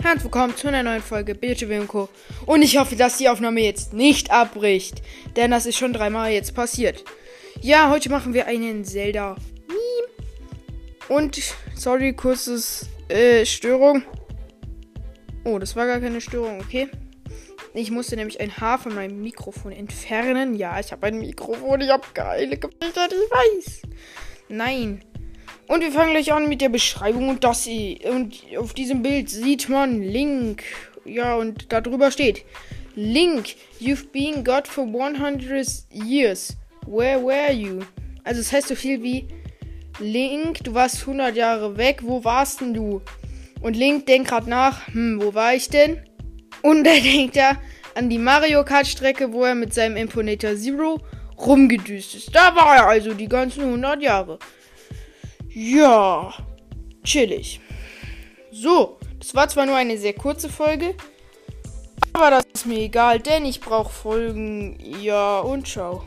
Herzlich willkommen zu einer neuen Folge BTW Co. Und ich hoffe, dass die Aufnahme jetzt nicht abbricht, denn das ist schon dreimal jetzt passiert. Ja, heute machen wir einen Zelda Meme. Und sorry, kurzes äh, Störung. Oh, das war gar keine Störung, okay. Ich musste nämlich ein Haar von meinem Mikrofon entfernen. Ja, ich habe ein Mikrofon, ich habe geile Gesichter, ich weiß. Nein. Und wir fangen gleich an mit der Beschreibung und das und auf diesem Bild sieht man Link. Ja, und darüber steht Link, you've been God for 100 years. Where were you? Also es heißt so viel wie Link, du warst 100 Jahre weg, wo warst denn du? Und Link denkt gerade nach, hm, wo war ich denn? Und er denkt ja an die Mario Kart Strecke, wo er mit seinem Imponator Zero rumgedüst ist. Da war er also die ganzen 100 Jahre. Ja, chillig. So, das war zwar nur eine sehr kurze Folge, aber das ist mir egal, denn ich brauche Folgen. Ja, und ciao.